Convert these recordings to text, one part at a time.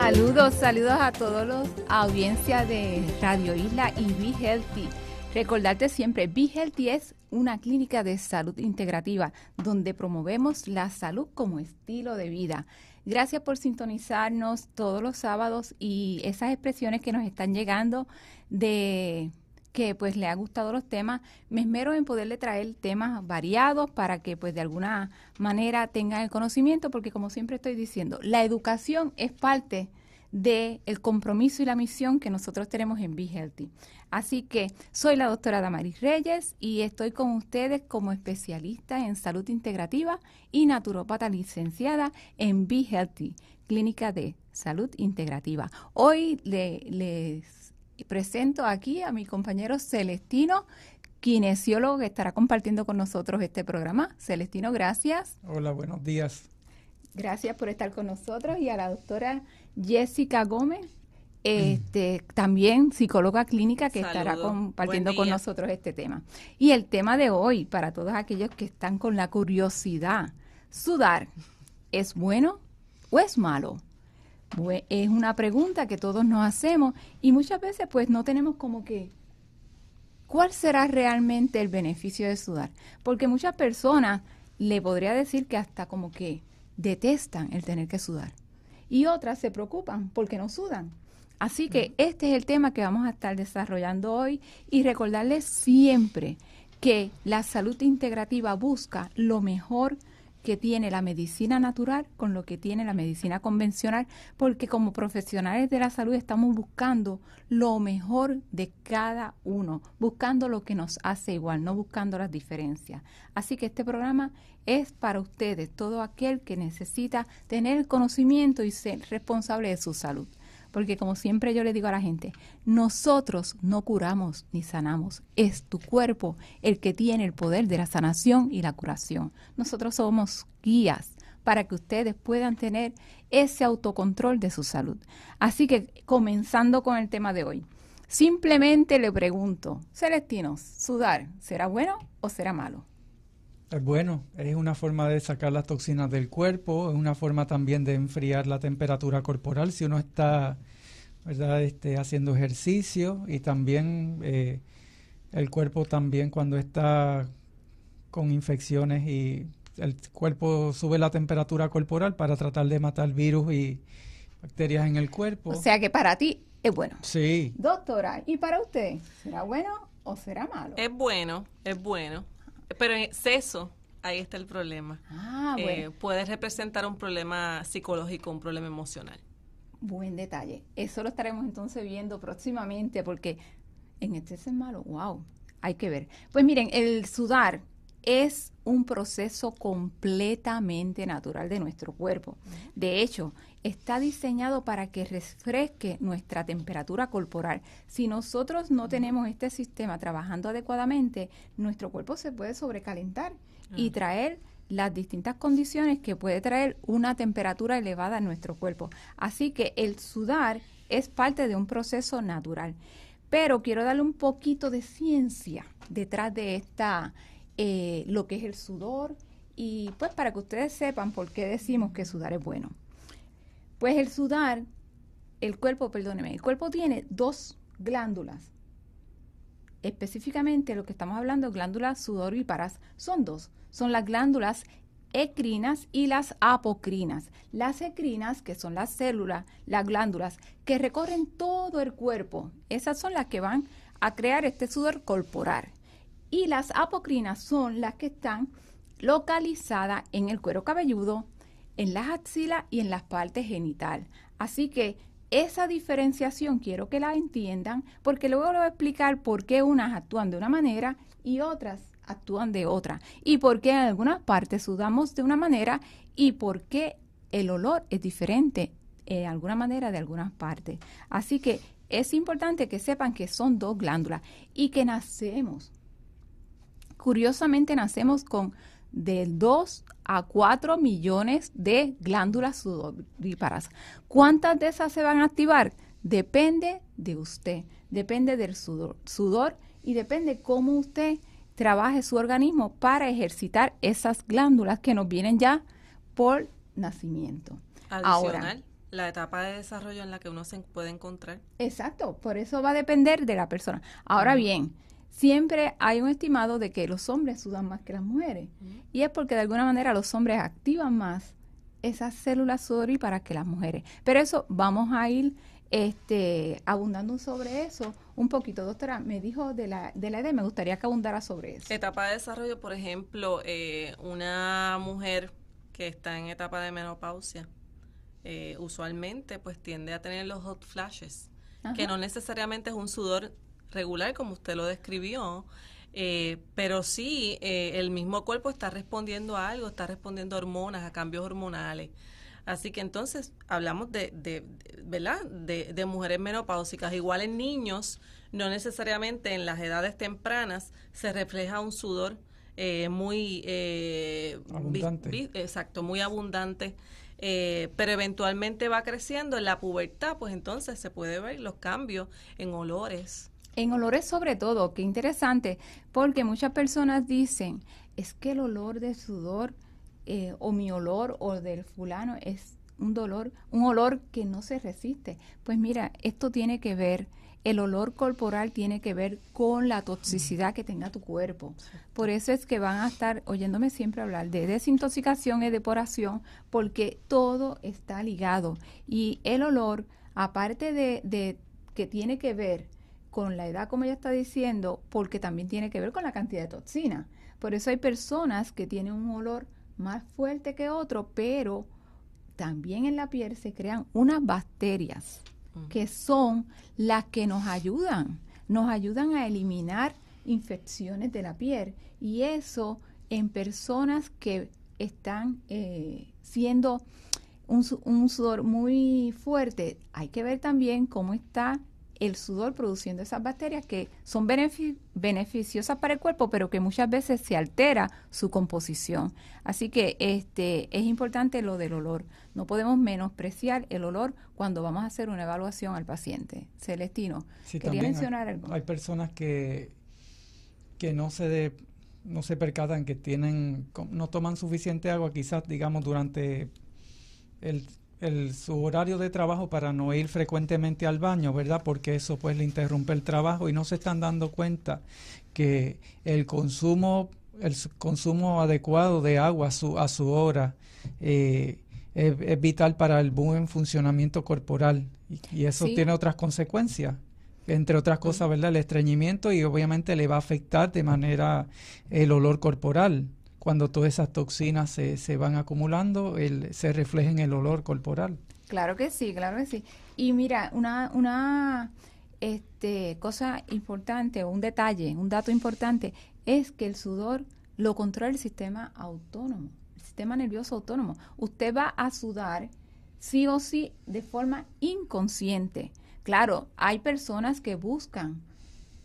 Saludos, saludos a todos los audiencia de Radio Isla y Be Healthy. Recordarte siempre, Be Healthy es una clínica de salud integrativa donde promovemos la salud como estilo de vida. Gracias por sintonizarnos todos los sábados y esas expresiones que nos están llegando de que pues le ha gustado los temas, me esmero en poderle traer temas variados para que pues de alguna manera tengan el conocimiento, porque como siempre estoy diciendo, la educación es parte del el compromiso y la misión que nosotros tenemos en Be Healthy. Así que soy la doctora Damaris Reyes y estoy con ustedes como especialista en salud integrativa y naturópata licenciada en Be Healthy, clínica de salud integrativa. Hoy le, les presento aquí a mi compañero Celestino, kinesiólogo que estará compartiendo con nosotros este programa. Celestino, gracias. Hola, buenos días. Gracias por estar con nosotros y a la doctora Jessica Gómez, este, también psicóloga clínica que estará compartiendo con nosotros este tema. Y el tema de hoy, para todos aquellos que están con la curiosidad, ¿sudar es bueno o es malo? es una pregunta que todos nos hacemos y muchas veces pues no tenemos como que, ¿cuál será realmente el beneficio de sudar? Porque muchas personas le podría decir que hasta como que detestan el tener que sudar y otras se preocupan porque no sudan. Así que este es el tema que vamos a estar desarrollando hoy y recordarles siempre que la salud integrativa busca lo mejor que tiene la medicina natural con lo que tiene la medicina convencional, porque como profesionales de la salud estamos buscando lo mejor de cada uno, buscando lo que nos hace igual, no buscando las diferencias. Así que este programa es para ustedes, todo aquel que necesita tener el conocimiento y ser responsable de su salud. Porque como siempre yo le digo a la gente, nosotros no curamos ni sanamos, es tu cuerpo el que tiene el poder de la sanación y la curación. Nosotros somos guías para que ustedes puedan tener ese autocontrol de su salud. Así que comenzando con el tema de hoy, simplemente le pregunto, Celestino, ¿sudar será bueno o será malo? Es bueno, es una forma de sacar las toxinas del cuerpo, es una forma también de enfriar la temperatura corporal si uno está ¿verdad? Este, haciendo ejercicio y también eh, el cuerpo también cuando está con infecciones y el cuerpo sube la temperatura corporal para tratar de matar virus y bacterias en el cuerpo. O sea que para ti es bueno. Sí. Doctora, ¿y para usted será bueno o será malo? Es bueno, es bueno. Pero en exceso, ahí está el problema. Ah, eh, bueno. puede representar un problema psicológico, un problema emocional. Buen detalle. Eso lo estaremos entonces viendo próximamente porque en exceso es malo. Wow, hay que ver. Pues miren, el sudar es un proceso completamente natural de nuestro cuerpo. De hecho, está diseñado para que refresque nuestra temperatura corporal. Si nosotros no tenemos este sistema trabajando adecuadamente, nuestro cuerpo se puede sobrecalentar y ah. traer las distintas condiciones que puede traer una temperatura elevada en nuestro cuerpo. Así que el sudar es parte de un proceso natural. Pero quiero darle un poquito de ciencia detrás de esta, eh, lo que es el sudor, y pues para que ustedes sepan por qué decimos que sudar es bueno. Pues el sudar, el cuerpo, perdóneme, el cuerpo tiene dos glándulas. Específicamente lo que estamos hablando, glándulas sudoríparas, son dos. Son las glándulas ecrinas y las apocrinas. Las ecrinas, que son las células, las glándulas que recorren todo el cuerpo, esas son las que van a crear este sudor corporal. Y las apocrinas son las que están localizadas en el cuero cabelludo, en las axilas y en las partes genital. Así que esa diferenciación quiero que la entiendan porque luego les voy a explicar por qué unas actúan de una manera y otras actúan de otra y por qué en algunas partes sudamos de una manera y por qué el olor es diferente de alguna manera de algunas partes. Así que es importante que sepan que son dos glándulas y que nacemos. Curiosamente nacemos con de 2 a 4 millones de glándulas sudoríparas. ¿Cuántas de esas se van a activar? Depende de usted, depende del sudor, sudor y depende cómo usted trabaje su organismo para ejercitar esas glándulas que nos vienen ya por nacimiento. Adicional, la etapa de desarrollo en la que uno se puede encontrar. Exacto, por eso va a depender de la persona. Ahora bien, siempre hay un estimado de que los hombres sudan más que las mujeres. Y es porque de alguna manera los hombres activan más esas células sudoríparas que las mujeres. Pero eso vamos a ir este, abundando sobre eso un poquito. Doctora, me dijo de la, de la edad, me gustaría que abundara sobre eso. Etapa de desarrollo, por ejemplo, eh, una mujer que está en etapa de menopausia, eh, usualmente pues tiende a tener los hot flashes, que no necesariamente es un sudor regular como usted lo describió, eh, pero sí el mismo cuerpo está respondiendo a algo, está respondiendo a hormonas, a cambios hormonales. Así que entonces hablamos de, de, ¿verdad? De, de, mujeres menopáusicas. Igual en niños, no necesariamente en las edades tempranas se refleja un sudor eh, muy eh, abundante. exacto, muy abundante. Eh, pero eventualmente va creciendo en la pubertad, pues entonces se puede ver los cambios en olores. En olores sobre todo, qué interesante, porque muchas personas dicen, es que el olor de sudor eh, o mi olor o del fulano es un dolor, un olor que no se resiste. Pues mira, esto tiene que ver, el olor corporal tiene que ver con la toxicidad que tenga tu cuerpo. Por eso es que van a estar oyéndome siempre hablar de desintoxicación y depuración, porque todo está ligado. Y el olor, aparte de, de que tiene que ver con la edad, como ella está diciendo, porque también tiene que ver con la cantidad de toxina. Por eso hay personas que tienen un olor más fuerte que otro, pero también en la piel se crean unas bacterias que son las que nos ayudan, nos ayudan a eliminar infecciones de la piel y eso en personas que están eh, siendo un, un, sudor muy fuerte, hay que ver también cómo está el sudor produciendo esas bacterias que son beneficiosas para el cuerpo, pero que muchas veces se altera su composición. Así que este es importante lo del olor. No podemos menospreciar el olor cuando vamos a hacer una evaluación al paciente. Celestino, quería mencionar algo. Hay personas que, que no se de, no se percatan que tienen no toman suficiente agua quizás digamos durante el el, su horario de trabajo para no ir frecuentemente al baño, ¿verdad? Porque eso pues le interrumpe el trabajo y no se están dando cuenta que el consumo, el consumo adecuado de agua a su, a su hora eh, es, vital para el buen funcionamiento corporal y, eso tiene otras consecuencias entre otras cosas, ¿verdad? El estreñimiento y obviamente le va a afectar de manera el olor corporal cuando todas esas toxinas se, se van acumulando, el, se refleja en el olor corporal. Claro que sí, claro que sí. Y mira, una, una este, cosa importante, un detalle, un dato importante, es que el sudor lo controla el sistema autónomo, el sistema nervioso autónomo. Usted va a sudar sí o sí de forma inconsciente. Claro, hay personas que buscan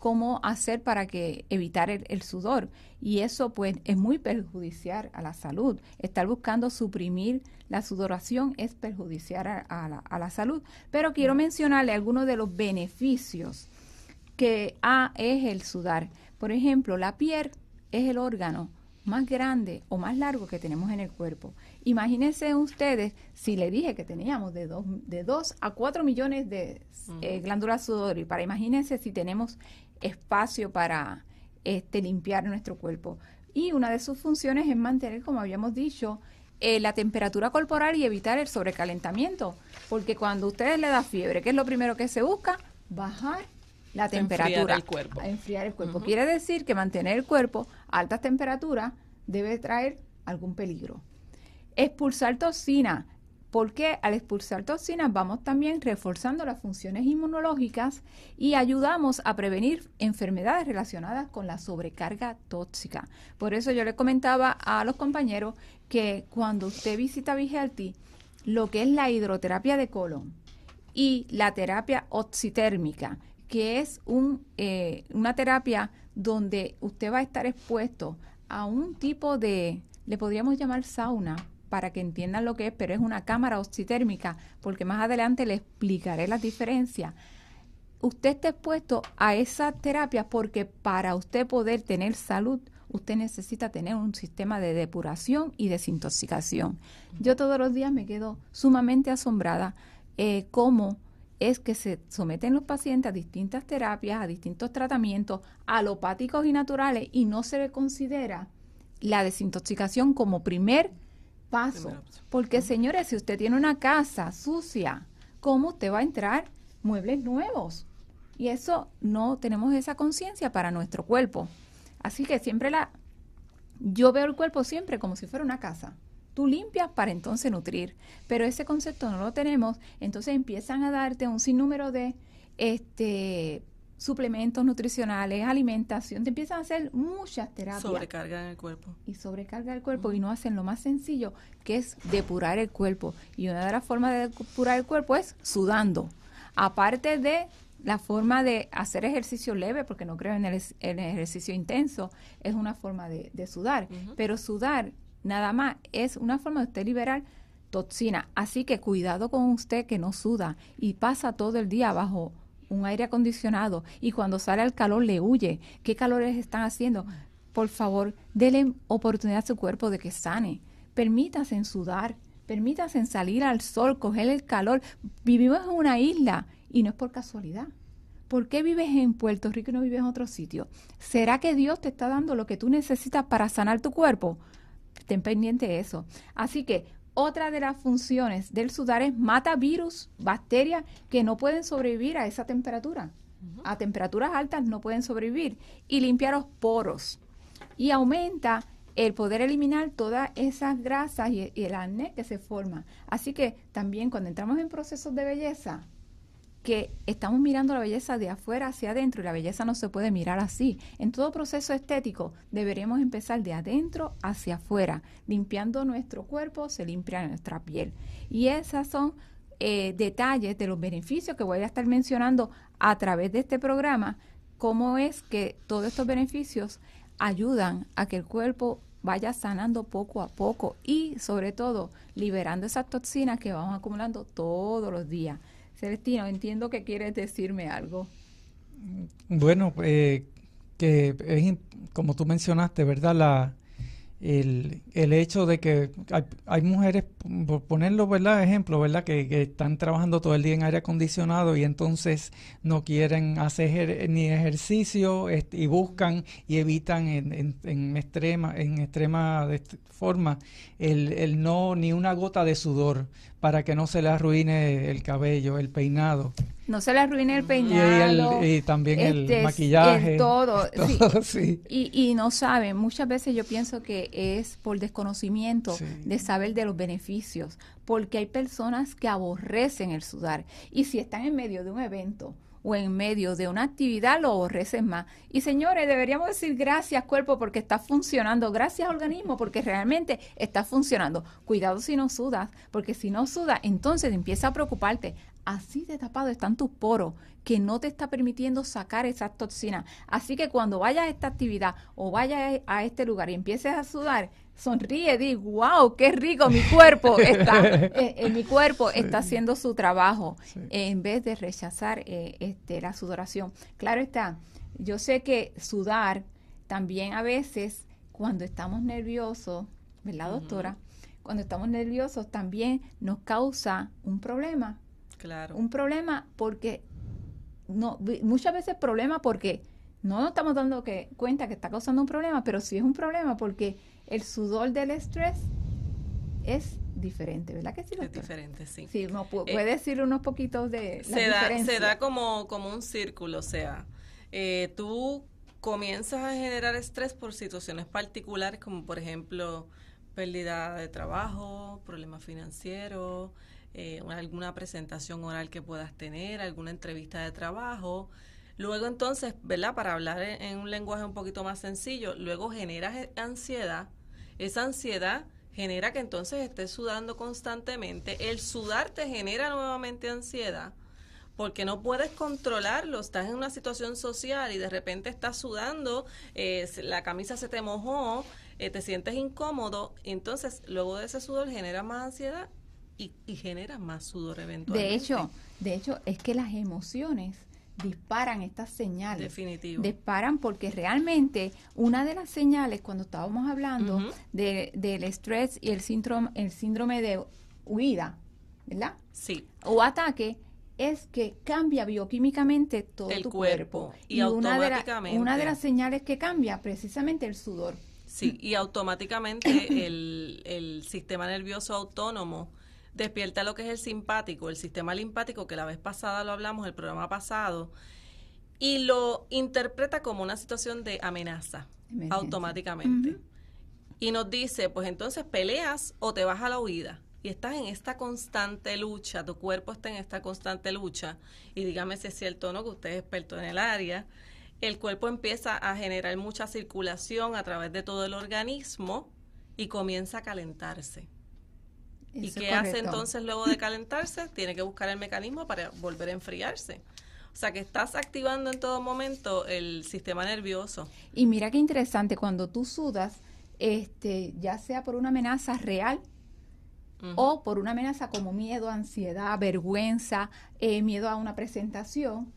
cómo hacer para que evitar el, sudor y eso pues es muy perjudicial a la salud. Estar buscando suprimir la sudoración es perjudicial a, la, a la, salud. Pero quiero mencionarle algunos de los beneficios que ha, es el sudar. Por ejemplo, la piel es el órgano más grande o más largo que tenemos en el cuerpo. Imagínense ustedes si le dije que teníamos de 2 de dos a 4 millones de eh, glándulas sudoríparas. Imagínense si tenemos espacio para este, limpiar nuestro cuerpo. Y una de sus funciones es mantener, como habíamos dicho, eh, la temperatura corporal y evitar el sobrecalentamiento. Porque cuando a ustedes le da fiebre, ¿qué es lo primero que se busca? Bajar la temperatura. Enfriar el cuerpo. enfriar el cuerpo. Quiere decir que mantener el cuerpo a altas temperaturas debe traer algún peligro. Expulsar toxina porque al expulsar toxinas vamos también reforzando las funciones inmunológicas y ayudamos a prevenir enfermedades relacionadas con la sobrecarga tóxica. Por eso yo le comentaba a los compañeros que cuando usted visita Vigelti, lo que es la hidroterapia de colon y la terapia oxitérmica, que es un, eh, una terapia donde usted va a estar expuesto a un tipo de, le podríamos llamar sauna, para que entiendan lo que es, pero es una cámara oxitérmica, porque más adelante le explicaré las diferencias. Usted está expuesto a esa terapia porque para usted poder tener salud, usted necesita tener un sistema de depuración y desintoxicación. Yo todos los días me quedo sumamente asombrada eh, cómo es que se someten los pacientes a distintas terapias, a distintos tratamientos alopáticos y naturales y no se le considera la desintoxicación como primer paso. Porque señores, si usted tiene una casa sucia, ¿cómo usted va a entrar muebles nuevos? Y eso no tenemos esa conciencia para nuestro cuerpo. Así que siempre la yo veo el cuerpo siempre como si fuera una casa. Tú limpias para entonces nutrir, pero ese concepto no lo tenemos, entonces empiezan a darte un sinnúmero de este suplementos nutricionales, alimentación, te empiezan a hacer muchas terapias. Sobrecargan el cuerpo. Y sobrecarga el cuerpo y no hacen lo más sencillo, que es depurar el cuerpo. Y una de las formas de depurar el cuerpo es sudando. Aparte de la forma de hacer ejercicio leve, porque no creo en el, ejercicio intenso, es una forma de, sudar. Pero sudar nada más es una forma de usted liberar toxina. Así que cuidado con usted que no suda y pasa todo el día bajo un aire acondicionado y cuando sale al calor le huye. ¿Qué calores están haciendo? Por favor, denle oportunidad a su cuerpo de que sane. Permítase en sudar, permítase en salir al sol, coger el calor. Vivimos en una isla y no es por casualidad. ¿Por qué vives en Puerto Rico y no vives en otro sitio? ¿Será que Dios te está dando lo que tú necesitas para sanar tu cuerpo? Ten pendiente de eso. Así que otra de las funciones del sudar es mata virus, bacterias que no pueden sobrevivir a esa temperatura. A temperaturas altas no pueden sobrevivir. Y limpia los poros. Y aumenta el poder eliminar todas esas grasas y, el acné que se forma. Así que también cuando entramos en procesos de belleza, que estamos mirando la belleza de afuera hacia adentro y la belleza no se puede mirar así. En todo proceso estético deberíamos empezar de adentro hacia afuera. Limpiando nuestro cuerpo se limpia nuestra piel. Y esos son eh, detalles de los beneficios que voy a estar mencionando a través de este programa, cómo es que todos estos beneficios ayudan a que el cuerpo vaya sanando poco a poco y sobre todo liberando esas toxinas que vamos acumulando todos los días. Celestino, entiendo que quieres decirme algo. Bueno, eh, que es, como tú mencionaste, ¿verdad? La, el, el hecho de que hay, hay, mujeres, por ponerlo, ¿verdad? Ejemplo, ¿verdad? Que, están trabajando todo el día en aire acondicionado y entonces no quieren hacer ni ejercicio y buscan y evitan en, en, extrema, en extrema forma el, el no, ni una gota de sudor para que no se le arruine el cabello, el peinado. No se le arruine el peinado. Y, también el este, maquillaje. todo. sí. Y, y, no saben, muchas veces yo pienso que es por desconocimiento de saber de los beneficios, porque hay personas que aborrecen el sudar. Y si están en medio de un evento, o en medio de una actividad lo aborrecen más. Y señores, deberíamos decir gracias cuerpo porque está funcionando, gracias organismo porque realmente está funcionando. Cuidado si no sudas, porque si no sudas, entonces empieza a preocuparte. Así de tapado están tus poros que no te está permitiendo sacar esas toxinas. Así que cuando vayas a esta actividad o vayas a este lugar y empieces a sudar, sonríe, di, wow, qué rico, mi cuerpo está, eh, eh, mi cuerpo está haciendo su trabajo en vez de rechazar eh, este, la sudoración. Claro está, yo sé que sudar también a veces cuando estamos nerviosos, ¿verdad, doctora? Cuando estamos nerviosos también nos causa un problema. Claro. Un problema porque no muchas veces problema porque no nos estamos dando que, cuenta que está causando un problema, pero sí es un problema porque el sudor del estrés es diferente, ¿verdad que sí? Es diferente, sí. Sí, puede eh, decir unos poquitos de se da, Se da como, como un círculo, o sea, eh, tú comienzas a generar estrés por situaciones particulares como por ejemplo pérdida de trabajo, problemas financieros, eh, alguna presentación oral que puedas tener, alguna entrevista de trabajo, Luego entonces, ¿verdad? Para hablar en, un lenguaje un poquito más sencillo, luego generas e, ansiedad. Esa ansiedad genera que entonces estés sudando constantemente. El sudar te genera nuevamente ansiedad porque no puedes controlarlo. Estás en una situación social y de repente estás sudando, eh, la camisa se te mojó, eh, te sientes incómodo. Entonces, luego de ese sudor genera más ansiedad y, y genera más sudor eventualmente. De hecho, de hecho, es que las emociones disparan estas señales. Definitivo. Disparan porque realmente una de las señales cuando estábamos hablando de, del estrés y el síndrome, el síndrome de huida, ¿verdad? Sí. O ataque es que cambia bioquímicamente todo tu cuerpo. Y, automáticamente. Una de, las señales que cambia precisamente el sudor. Sí, y automáticamente el, el sistema nervioso autónomo despierta lo que es el simpático, el sistema limpático, que la vez pasada lo hablamos, el programa pasado, y lo interpreta como una situación de amenaza automáticamente. Y nos dice, pues entonces peleas o te vas a la huida. Y estás en esta constante lucha, tu cuerpo está en esta constante lucha. Y dígame si es cierto o no, que usted es experto en el área. El cuerpo empieza a generar mucha circulación a través de todo el organismo y comienza a calentarse. ¿Y qué hace entonces luego de calentarse? Tiene que buscar el mecanismo para volver a enfriarse. O sea que estás activando en todo momento el sistema nervioso. Y mira qué interesante, cuando tú sudas, este, ya sea por una amenaza real o por una amenaza como miedo, ansiedad, vergüenza, eh, miedo a una presentación,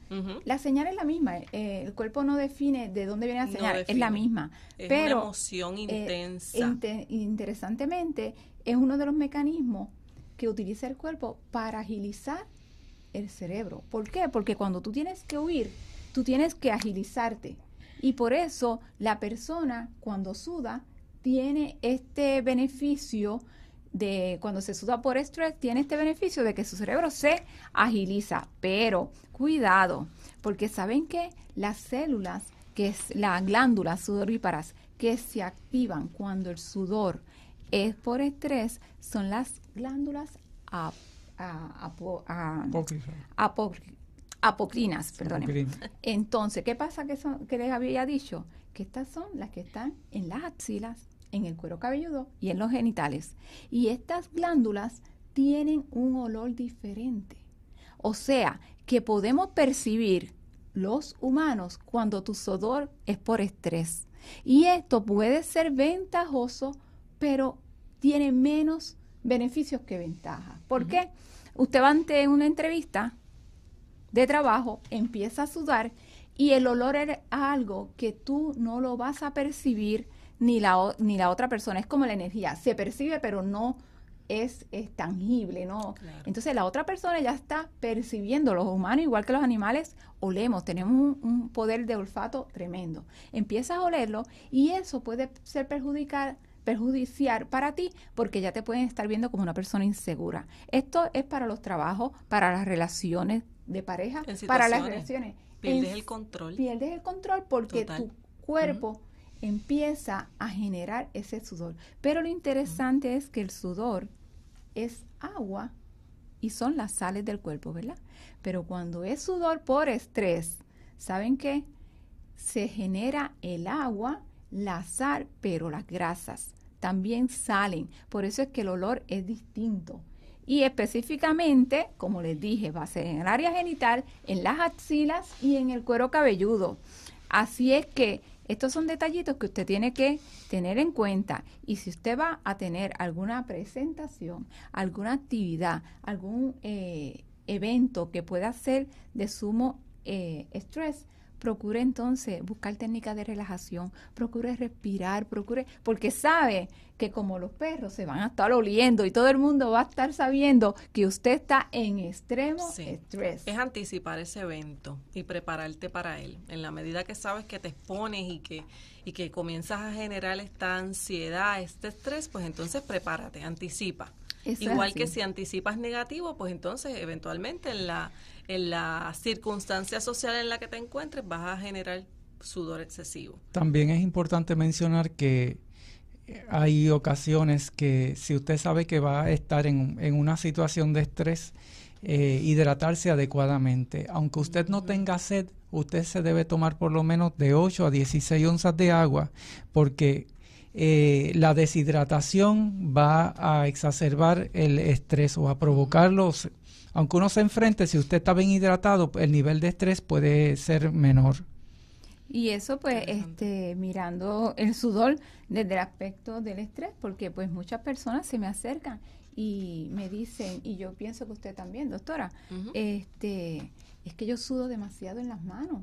la señal es la misma. Eh, el cuerpo no define de dónde viene la señal, es la misma. Es pero, una emoción eh, intensa. interesantemente, es uno de los mecanismos que utiliza el cuerpo para agilizar el cerebro. ¿Por qué? Porque cuando tú tienes que huir, tú tienes que agilizarte. Y por eso la persona cuando suda tiene este beneficio de cuando se suda por estrés, tiene este beneficio de que su cerebro se agiliza. Pero cuidado, porque saben que las células, que es las glándulas sudoríparas, que se activan cuando el sudor es por estrés, son las glándulas apocrinas. Perdón. Entonces, ¿qué pasa que, son, que les había dicho? Que estas son las que están en las axilas, en el cuero cabelludo y en los genitales. Y estas glándulas tienen un olor diferente. O sea, que podemos percibir los humanos cuando tu sudor es por estrés. Y esto puede ser ventajoso pero tiene menos beneficios que ventajas. ¿Por qué? Usted va ante una entrevista de trabajo, empieza a sudar y el olor es algo que tú no lo vas a percibir ni la, ni la otra persona. Es como la energía, se percibe pero no es, tangible, ¿no? Entonces la otra persona ya está percibiendo, los humanos igual que los animales, olemos, tenemos un, un poder de olfato tremendo. Empiezas a olerlo y eso puede ser perjudicial perjudiciar para ti porque ya te pueden estar viendo como una persona insegura. Esto es para los trabajos, para las relaciones de pareja, para las relaciones. Pierdes el control. Pierdes el control porque tu cuerpo empieza a generar ese sudor. Pero lo interesante es que el sudor es agua y son las sales del cuerpo, ¿verdad? Pero cuando es sudor por estrés, ¿saben qué? Se genera el agua, la sal, pero las grasas también salen. Por eso es que el olor es distinto. Y específicamente, como les dije, va a ser en el área genital, en las axilas y en el cuero cabelludo. Así es que estos son detallitos que usted tiene que tener en cuenta. Y si usted va a tener alguna presentación, alguna actividad, algún eh, evento que pueda ser de sumo eh, estrés, procure entonces buscar técnicas de relajación, procure respirar, procure, porque sabe que como los perros se van a estar oliendo y todo el mundo va a estar sabiendo que usted está en extremo estrés. Es anticipar ese evento y prepararte para él. En la medida que sabes que te expones y que, y que comienzas a generar esta ansiedad, este estrés, pues entonces prepárate, anticipa. Igual que si anticipas negativo, pues entonces eventualmente en la en la circunstancia social en la que te encuentres vas a generar sudor excesivo. También es importante mencionar que hay ocasiones que si usted sabe que va a estar en, una situación de estrés, eh, hidratarse adecuadamente. Aunque usted no tenga sed, usted se debe tomar por lo menos de 8 a 16 onzas de agua porque eh, la deshidratación va a exacerbar el estrés o a provocarlo. Aunque uno se enfrente, si usted está bien hidratado, el nivel de estrés puede ser menor. Y eso pues este mirando el sudor desde el aspecto del estrés, porque pues muchas personas se me acercan y me dicen, y yo pienso que usted también, doctora, este es que yo sudo demasiado en las manos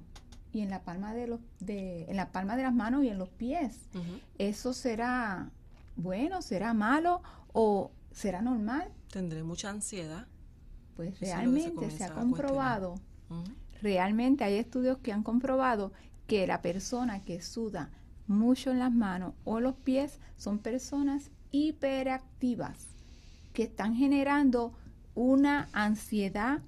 y en la palma de los de en la palma de las manos y en los pies. Eso será bueno, será malo o ¿será normal? Tendré mucha ansiedad. Pues realmente se, ha comprobado, realmente hay estudios que han comprobado que la persona que suda mucho en las manos o los pies son personas hiperactivas que están generando una ansiedad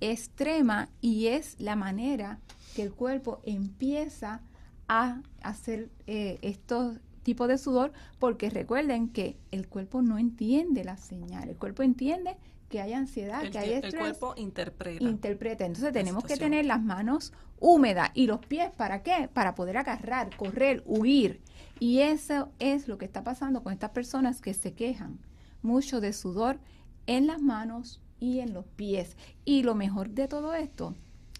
extrema y es la manera que el cuerpo empieza a hacer eh, estos tipos de sudor porque recuerden que el cuerpo no entiende la señal, el cuerpo entiende que hay ansiedad, que hay estrés. El cuerpo interpreta. Interpreta. Entonces tenemos que tener las manos húmedas y los pies, ¿para qué? Para poder agarrar, correr, huir. Y eso es lo que está pasando con estas personas que se quejan mucho de sudor en las manos y en los pies. Y lo mejor de todo esto,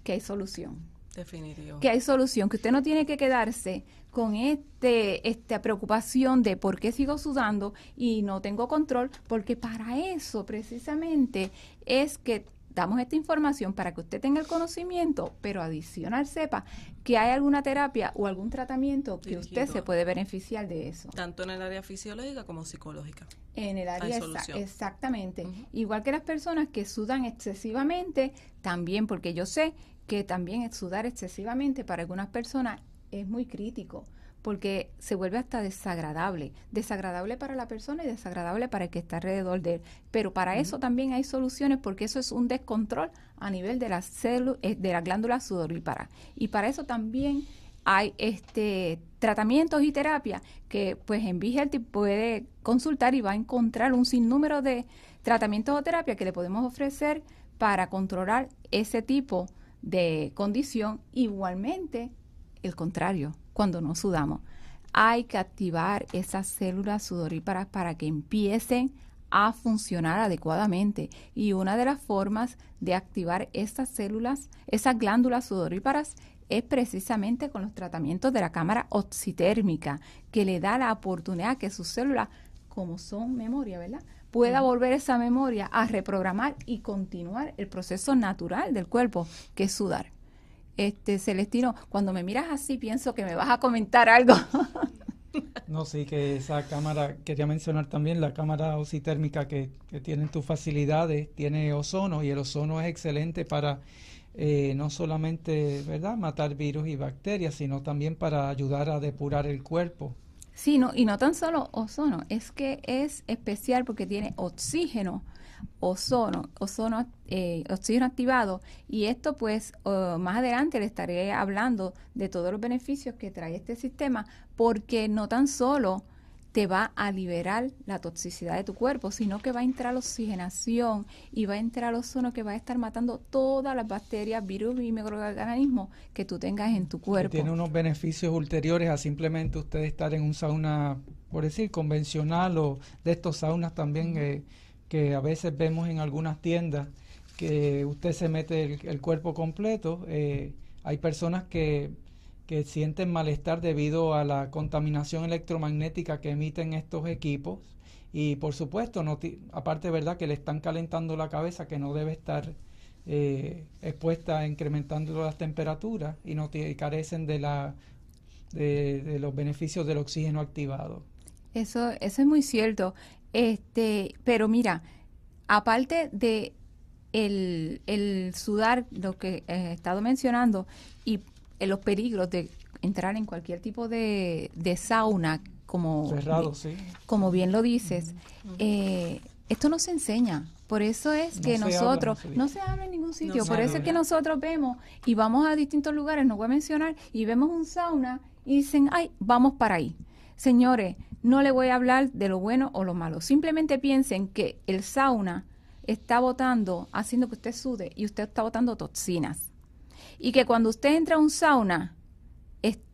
que hay solución. Definitivo. Que hay solución, que usted no tiene que quedarse con este, esta preocupación de por qué sigo sudando y no tengo control, porque para eso precisamente es que damos esta información para que usted tenga el conocimiento, pero adicional sepa que hay alguna terapia o algún tratamiento que usted se puede beneficiar de eso. Tanto en el área fisiológica como psicológica. En el área exactamente. Igual que las personas que sudan excesivamente, también porque yo sé que también sudar excesivamente para algunas personas es muy crítico porque se vuelve hasta desagradable, desagradable para la persona y desagradable para el que está alrededor de él. Pero para eso también hay soluciones porque eso es un descontrol a nivel de la eh, de la glándula sudorípara. Y para eso también hay este tratamientos y terapias que pues en Vigelti puede consultar y va a encontrar un sinnúmero de tratamientos o terapias que le podemos ofrecer para controlar ese tipo de condición. Igualmente, el contrario, cuando no sudamos. Hay que activar esas células sudoríparas para que empiecen a funcionar adecuadamente. Y una de las formas de activar estas células, esas glándulas sudoríparas, es precisamente con los tratamientos de la cámara oxitérmica, que le da la oportunidad que sus células, como son memoria, ¿verdad? Pueda volver esa memoria a reprogramar y continuar el proceso natural del cuerpo, que es sudar este Celestino, cuando me miras así pienso que me vas a comentar algo. no, sí, que esa cámara, quería mencionar también la cámara oxitérmica que, que tienen tus facilidades, tiene ozono y el ozono es excelente para eh, no solamente verdad matar virus y bacterias, sino también para ayudar a depurar el cuerpo. Sí, no, y no tan solo ozono, es que es especial porque tiene oxígeno ozono, ozono, eh, oxígeno activado. Y esto pues más adelante le estaré hablando de todos los beneficios que trae este sistema, porque no tan solo te va a liberar la toxicidad de tu cuerpo, sino que va a entrar la oxigenación y va a entrar ozono que va a estar matando todas las bacterias, virus y microorganismos que tú tengas en tu cuerpo. tiene unos beneficios ulteriores a simplemente usted estar en un sauna, por decir, convencional o de estos saunas también eh, que a veces vemos en algunas tiendas que usted se mete el, cuerpo completo. Eh, hay personas que, que sienten malestar debido a la contaminación electromagnética que emiten estos equipos y por supuesto, no aparte verdad que le están calentando la cabeza que no debe estar eh, expuesta incrementando las temperaturas y no carecen de la de, de, los beneficios del oxígeno activado. Eso, eso es muy cierto. Este, pero mira, aparte de el, sudar, lo que he estado mencionando, y los peligros de entrar en cualquier tipo de, sauna, como, como bien lo dices, eh, esto no se enseña. Por eso es que nosotros, no se habla en ningún sitio, por eso es que nosotros vemos y vamos a distintos lugares, no voy a mencionar, y vemos un sauna y dicen, ay, vamos para ahí. Señores, no le voy a hablar de lo bueno o lo malo. Simplemente piensen que el sauna está botando, haciendo que usted sude y usted está botando toxinas. Y que cuando usted entra a un sauna,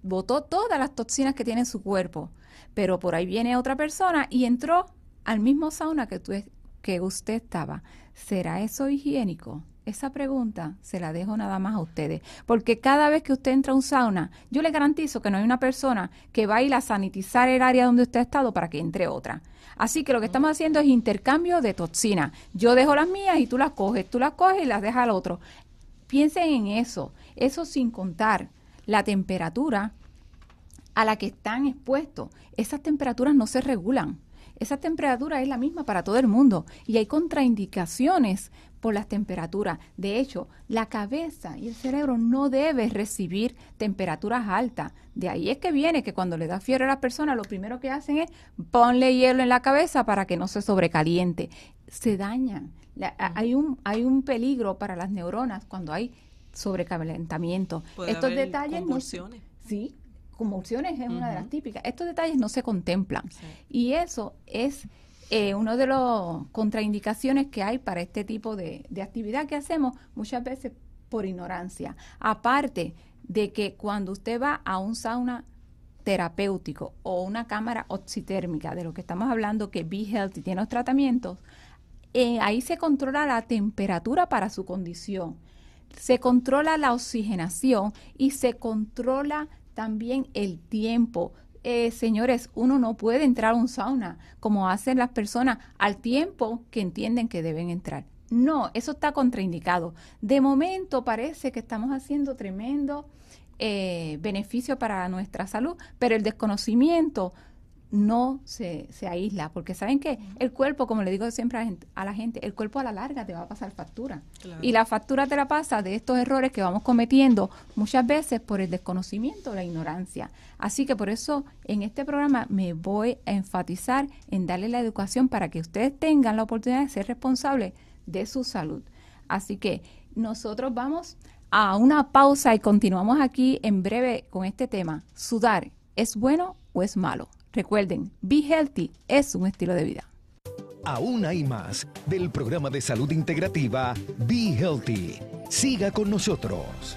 botó todas las toxinas que tiene en su cuerpo. Pero por ahí viene otra persona y entró al mismo sauna que, que usted estaba. ¿Será eso higiénico? Esa pregunta se la dejo nada más a ustedes, porque cada vez que usted entra a un sauna, yo le garantizo que no hay una persona que va a ir a sanitizar el área donde usted ha estado para que entre otra. Así que lo que estamos haciendo es intercambio de toxinas. Yo dejo las mías y tú las coges, tú las coges y las dejas al otro. Piensen en eso, eso sin contar la temperatura a la que están expuestos. Esas temperaturas no se regulan esa temperatura es la misma para todo el mundo y hay contraindicaciones por las temperaturas. De hecho, la cabeza y el cerebro no deben recibir temperaturas altas. De ahí es que viene que cuando le da fiebre a la persona, lo primero que hacen es ponle hielo en la cabeza para que no se sobrecaliente. Se dañan. Hay, un, hay un peligro para las neuronas cuando hay sobrecalentamiento. Estos detalles convulsiones. sí, convulsiones es una de las típicas. Estos detalles no se contemplan. Y eso es eh, una de las contraindicaciones que hay para este tipo de, actividad que hacemos muchas veces por ignorancia. Aparte de que cuando usted va a un sauna terapéutico o una cámara oxitérmica, de lo que estamos hablando, que Be Healthy tiene los tratamientos, eh, ahí se controla la temperatura para su condición, se controla la oxigenación y se controla también el tiempo eh, señores, uno no puede entrar a un sauna como hacen las personas al tiempo que entienden que deben entrar. No, eso está contraindicado. De momento parece que estamos haciendo tremendo eh, beneficio para nuestra salud, pero el desconocimiento no se, se aísla, porque saben que el cuerpo, como le digo siempre a la, gente, el cuerpo a la larga te va a pasar factura. Y la factura te la pasa de estos errores que vamos cometiendo muchas veces por el desconocimiento o la ignorancia. Así que por eso en este programa me voy a enfatizar en darle la educación para que ustedes tengan la oportunidad de ser responsables de su salud. Así que nosotros vamos a una pausa y continuamos aquí en breve con este tema. ¿Sudar es bueno o es malo? Recuerden, Be Healthy es un estilo de vida. Aún hay más del programa de salud integrativa Be Healthy. Siga con nosotros.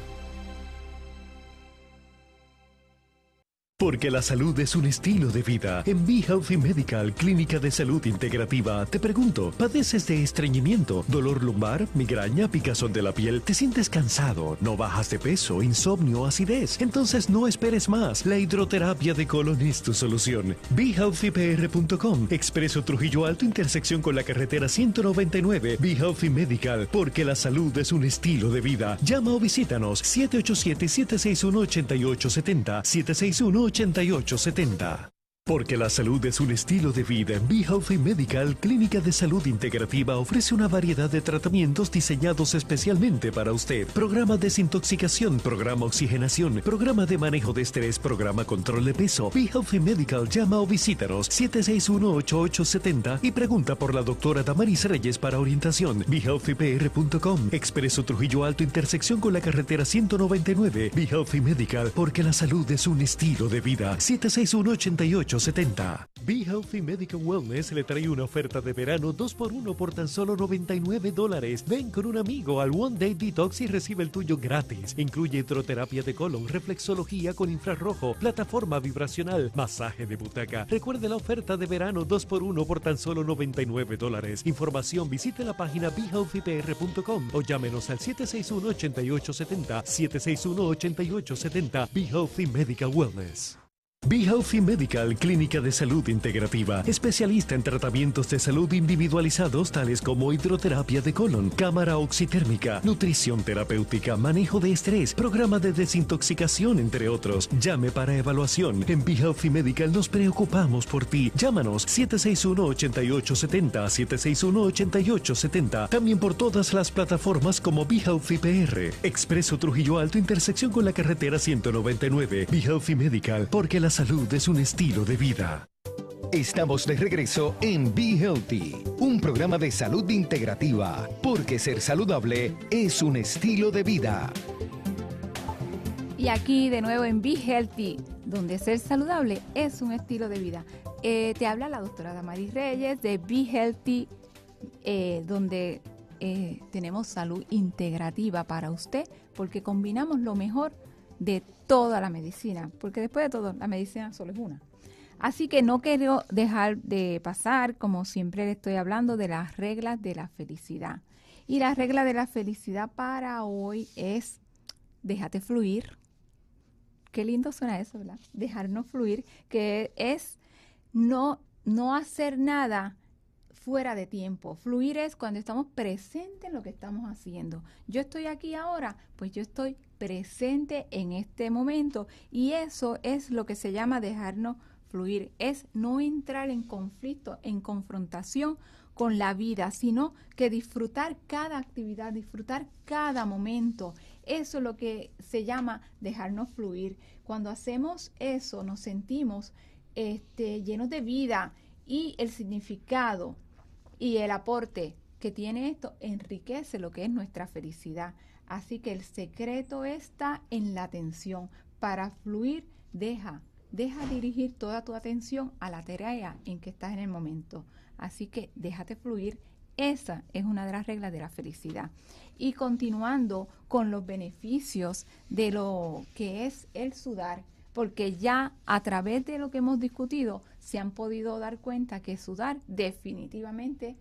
Porque la salud es un estilo de vida. En Be Healthy Medical, Clínica de Salud Integrativa, te pregunto, ¿padeces de estreñimiento, dolor lumbar, migraña, picazón de la piel? ¿Te sientes cansado? ¿No bajas de peso, insomnio, acidez? Entonces no esperes más. La hidroterapia de colon es tu solución. BeHealthyPR.com, Expreso Trujillo Alto, intersección con la carretera 199. Be Healthy Medical, porque la salud es un estilo de vida. Llama o visítanos 787-761-8870, 761 8870. Porque la salud es un estilo de vida, Be Healthy Medical, Clínica de Salud Integrativa, ofrece una variedad de tratamientos diseñados especialmente para usted. Programa desintoxicación, programa oxigenación, programa de manejo de estrés, programa control de peso. Be Healthy Medical, llama o visítanos 761-8870 y pregunta por la doctora Damaris Reyes para orientación. BeHealthyPR.com, Expreso Trujillo Alto, intersección con la carretera 199. Be Healthy Medical, porque la salud es un estilo de vida. 761 88 70 Be Healthy Medical Wellness le trae una oferta de verano 2x1 por tan solo 99 dólares. Ven con un amigo al One Day Detox y recibe el tuyo gratis. Incluye hidroterapia de colon, reflexología con infrarrojo, plataforma vibracional, masaje de butaca. Recuerde la oferta de verano 2x1 por tan solo 99 dólares. Información visite la página BeHealthyPR.com o llámenos al 761-8870, 761-8870, Be Healthy Medical Wellness. Be Healthy Medical, clínica de salud integrativa, especialista en tratamientos de salud individualizados tales como hidroterapia de colon, cámara oxitérmica, nutrición terapéutica, manejo de estrés, programa de desintoxicación, entre otros. Llame para evaluación. En Be Healthy Medical nos preocupamos por ti. Llámanos 761-8870, 761-8870. También por todas las plataformas como Be Healthy PR. Expreso Trujillo Alto, intersección con la carretera 199. Be Healthy Medical, porque la salud es un estilo de vida. Estamos de regreso en Be Healthy, un programa de salud integrativa, porque ser saludable es un estilo de vida. Y aquí de nuevo en Be Healthy, donde ser saludable es un estilo de vida. Eh, te habla la doctora Damaris Reyes de Be Healthy, eh, donde eh, tenemos salud integrativa para usted, porque combinamos lo mejor de toda la medicina, porque después de todo, la medicina solo es una. Así que no quiero dejar de pasar, como siempre le estoy hablando, de las reglas de la felicidad. Y la regla de la felicidad para hoy es déjate fluir. Qué lindo suena eso, ¿verdad? Dejarnos fluir, que es no, no hacer nada fuera de tiempo. Fluir es cuando estamos presentes en lo que estamos haciendo. Yo estoy aquí ahora, pues yo estoy presente en este momento y eso es lo que se llama dejarnos fluir, es no entrar en conflicto, en confrontación con la vida, sino que disfrutar cada actividad, disfrutar cada momento. Eso es lo que se llama dejarnos fluir. Cuando hacemos eso, nos sentimos este, llenos de vida y el significado y el aporte que tiene esto enriquece lo que es nuestra felicidad. Así que el secreto está en la atención. Para fluir, deja, deja dirigir toda tu atención a la tarea en que estás en el momento. Así que déjate fluir. Esa es una de las reglas de la felicidad. Y continuando con los beneficios de lo que es el sudar, porque ya a través de lo que hemos discutido se han podido dar cuenta que sudar definitivamente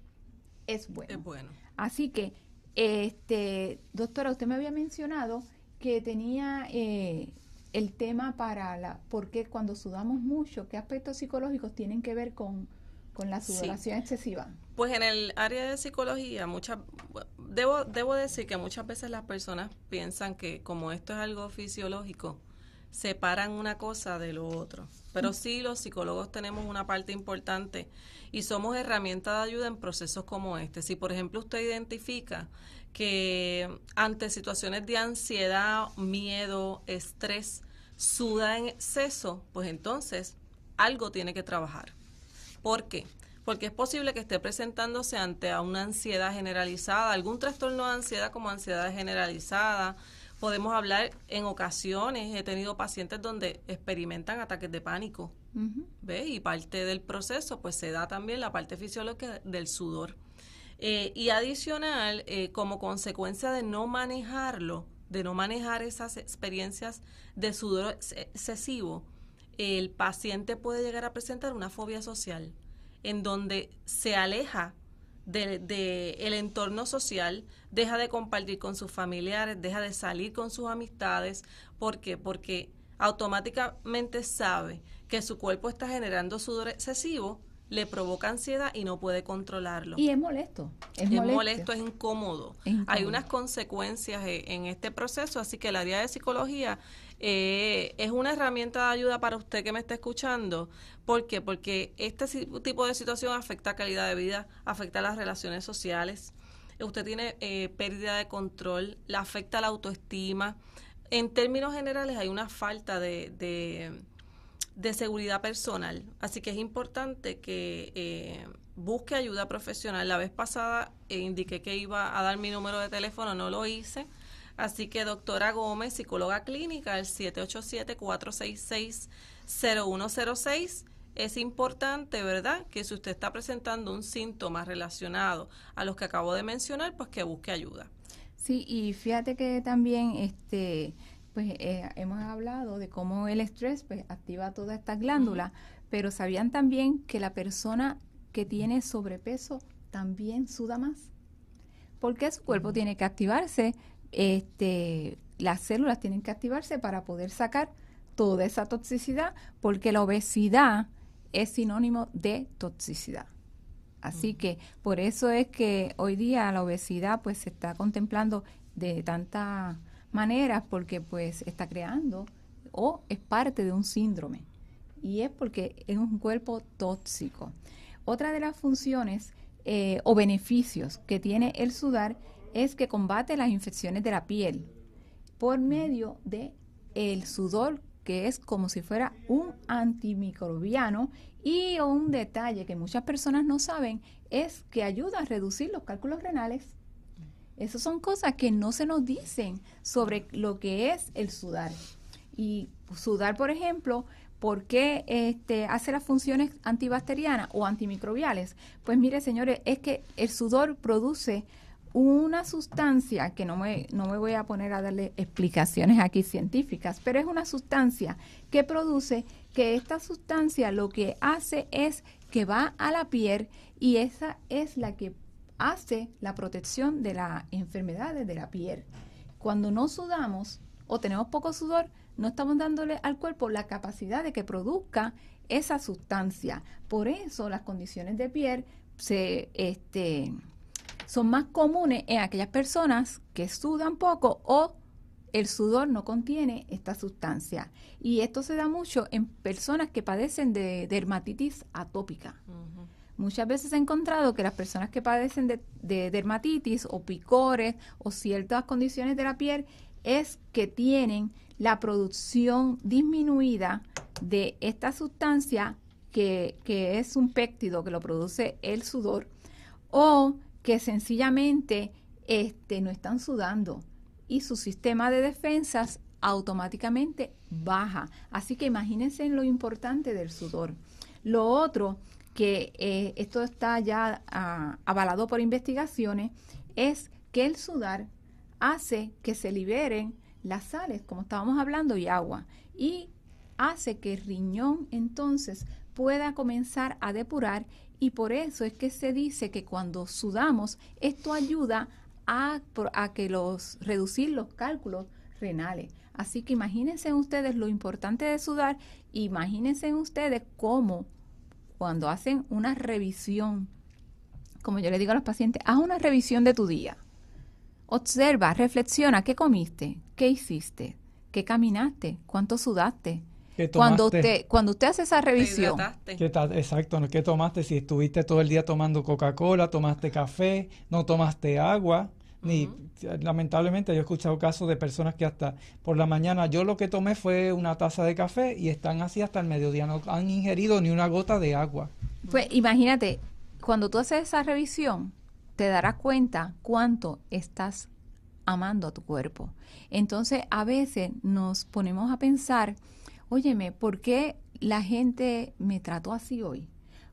es bueno. Es bueno. Así que, este, doctora, usted me había mencionado que tenía eh, el tema para la, porque cuando sudamos mucho, ¿qué aspectos psicológicos tienen que ver con con la sudoración excesiva? Pues en el área de psicología, muchas, debo, debo decir que muchas veces las personas piensan que como esto es algo fisiológico, separan una cosa de lo otro. Pero sí, los psicólogos tenemos una parte importante y somos herramienta de ayuda en procesos como este. Si, por ejemplo, usted identifica que ante situaciones de ansiedad, miedo, estrés, suda en exceso, pues entonces algo tiene que trabajar. ¿Por qué? Porque es posible que esté presentándose ante una ansiedad generalizada, algún trastorno de ansiedad como ansiedad generalizada. Podemos hablar en ocasiones, he tenido pacientes donde experimentan ataques de pánico, ¿ves? Y parte del proceso, pues se da también la parte fisiológica del sudor. Eh, y adicional, eh, como consecuencia de no manejarlo, de no manejar esas experiencias de sudor excesivo, el paciente puede llegar a presentar una fobia social, en donde se aleja del de, el entorno social, deja de compartir con sus familiares, deja de salir con sus amistades. ¿Por qué? Porque automáticamente sabe que su cuerpo está generando sudor excesivo le provoca ansiedad y no puede controlarlo. Y es molesto. Es, molesto. es incómodo. Hay unas consecuencias e, en este proceso, así que el área de psicología eh, es una herramienta de ayuda para usted que me está escuchando. ¿Por qué? Porque este tipo de situación afecta calidad de vida, afecta las relaciones sociales. Usted tiene eh, pérdida de control, le afecta la autoestima. En términos generales hay una falta de de seguridad personal. Así que es importante que eh, busque ayuda profesional. La vez pasada eh, indiqué que iba a dar mi número de teléfono, no lo hice. Así que doctora Gómez, psicóloga clínica, el 787-466-0106. Es importante, ¿verdad?, que si usted está presentando un síntoma relacionado a los que acabo de mencionar, pues que busque ayuda. Sí, y fíjate que también este pues eh, hemos hablado de cómo el estrés pues, activa todas estas glándulas, pero ¿sabían también que la persona que tiene sobrepeso también suda más? Porque su cuerpo tiene que activarse, este, las células tienen que activarse para poder sacar toda esa toxicidad, porque la obesidad es sinónimo de toxicidad. Así que por eso es que hoy día la obesidad pues se está contemplando de tanta maneras porque pues está creando o es parte de un síndrome y es porque es un cuerpo tóxico. Otra de las funciones eh, o beneficios que tiene el sudar es que combate las infecciones de la piel por medio de el sudor que es como si fuera un antimicrobiano y un detalle que muchas personas no saben es que ayuda a reducir los cálculos renales esas son cosas que no se nos dicen sobre lo que es el sudar. Y sudar, por ejemplo, ¿por qué este, hace las funciones antibacterianas o antimicrobiales? Pues mire, señores, es que el sudor produce una sustancia, que no me, no me voy a poner a darle explicaciones aquí científicas, pero es una sustancia que produce que esta sustancia lo que hace es que va a la piel y esa es la que hace la protección de las enfermedades de la piel. Cuando no sudamos o tenemos poco sudor, no estamos dándole al cuerpo la capacidad de que produzca esa sustancia. Por eso las condiciones de piel se, este, son más comunes en aquellas personas que sudan poco o el sudor no contiene esta sustancia. Y esto se da mucho en personas que padecen de dermatitis atópica. Muchas veces he encontrado que las personas que padecen de, de, dermatitis o picores o ciertas condiciones de la piel es que tienen la producción disminuida de esta sustancia que, que es un péptido que lo produce el sudor o que sencillamente este, no están sudando y su sistema de defensas automáticamente baja. Así que imagínense lo importante del sudor. Lo otro, que eh, esto está ya ah, avalado por investigaciones, es que el sudar hace que se liberen las sales, como estábamos hablando, y agua. Y hace que el riñón entonces pueda comenzar a depurar y por eso es que se dice que cuando sudamos, esto ayuda a, a que los reducir los cálculos renales. Así que imagínense ustedes lo importante de sudar, imagínense ustedes cómo cuando hacen una revisión, como yo le digo a los pacientes, haz una revisión de tu día. Observa, reflexiona, ¿qué comiste? ¿Qué hiciste? ¿Qué caminaste? ¿Cuánto sudaste? Cuando usted cuando usted hace esa revisión. ¿Qué exacto qué tomaste si estuviste todo el día tomando Coca-Cola tomaste café no tomaste agua ni lamentablemente yo he escuchado casos de personas que hasta por la mañana yo lo que tomé fue una taza de café y están así hasta el mediodía no han ingerido ni una gota de agua. Pues imagínate cuando tú haces esa revisión te darás cuenta cuánto estás amando a tu cuerpo. Entonces a veces nos ponemos a pensar óyeme ¿por qué la gente me trató así hoy?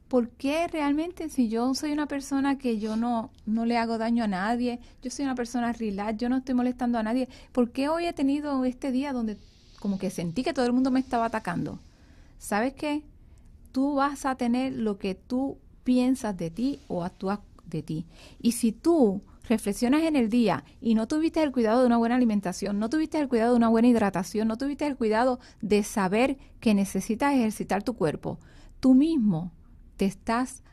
¿por qué realmente si yo soy una persona que yo no, no le hago daño a nadie, yo soy una persona relax, yo no estoy molestando a nadie, ¿por qué hoy he tenido este día donde como que sentí que todo el mundo me estaba atacando? ¿Sabes qué? Tú vas a tener lo que tú piensas de ti o actúas de ti. Y si tú reflexionas en el día y no tuviste el cuidado de una buena alimentación, no tuviste el cuidado de una buena hidratación, no tuviste el cuidado de saber que necesitas ejercitar tu cuerpo, tú mismo te estás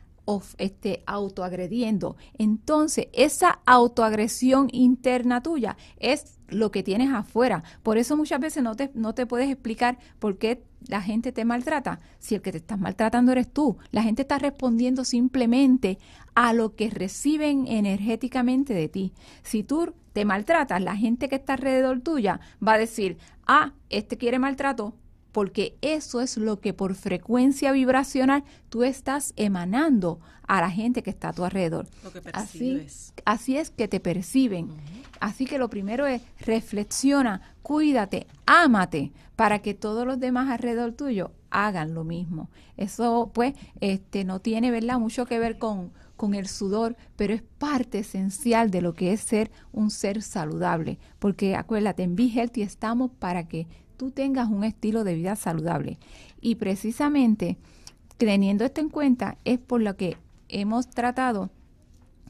este, autoagrediendo. Entonces, esa autoagresión interna tuya es lo que tienes afuera. Por eso muchas veces no te, no te puedes explicar por qué la gente te maltrata. Si el que te estás maltratando eres tú, la gente está respondiendo simplemente a lo que reciben energéticamente de ti. Si tú te maltratas, la gente que está alrededor tuya va a decir, ah, este quiere maltrato, porque eso es lo que por frecuencia vibracional tú estás emanando a la gente que está a tu alrededor. Lo que así, así es que te perciben. Así que lo primero es reflexiona, cuídate, ámate para que todos los demás alrededor tuyo hagan lo mismo. Eso pues este no tiene, ¿verdad?, mucho que ver con con el sudor, pero es parte esencial de lo que es ser un ser saludable, porque acuérdate, en Be Healthy estamos para que tú tengas un estilo de vida saludable. Y precisamente, teniendo esto en cuenta, es por lo que hemos tratado